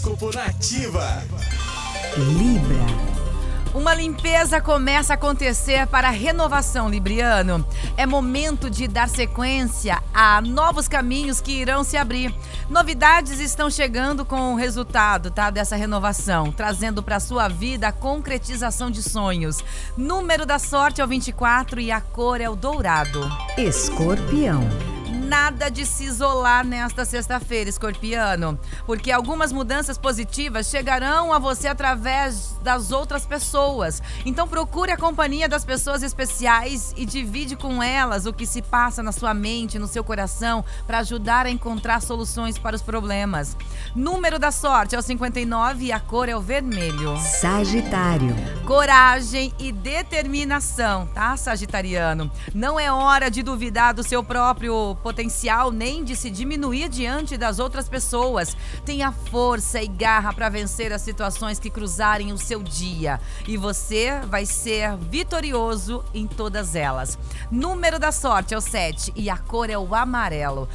Horóscopo Nativa. Libra. Uma limpeza começa a acontecer para a renovação, Libriano. É momento de dar sequência a novos caminhos que irão se abrir. Novidades estão chegando com o resultado, tá, dessa renovação, trazendo para sua vida a concretização de sonhos. Número da sorte é o 24 e a cor é o dourado. Escorpião nada de se isolar nesta sexta-feira, escorpiano, porque algumas mudanças positivas chegarão a você através das outras pessoas. Então procure a companhia das pessoas especiais e divide com elas o que se passa na sua mente, no seu coração, para ajudar a encontrar soluções para os problemas. Número da sorte é o 59 e a cor é o vermelho. Sagitário. Coragem e determinação, tá, Sagitariano? Não é hora de duvidar do seu próprio potencial nem de se diminuir diante das outras pessoas. Tenha força e garra para vencer as situações que cruzarem o seu dia e você vai ser vitorioso em todas elas. Número da sorte é o 7 e a cor é o amarelo.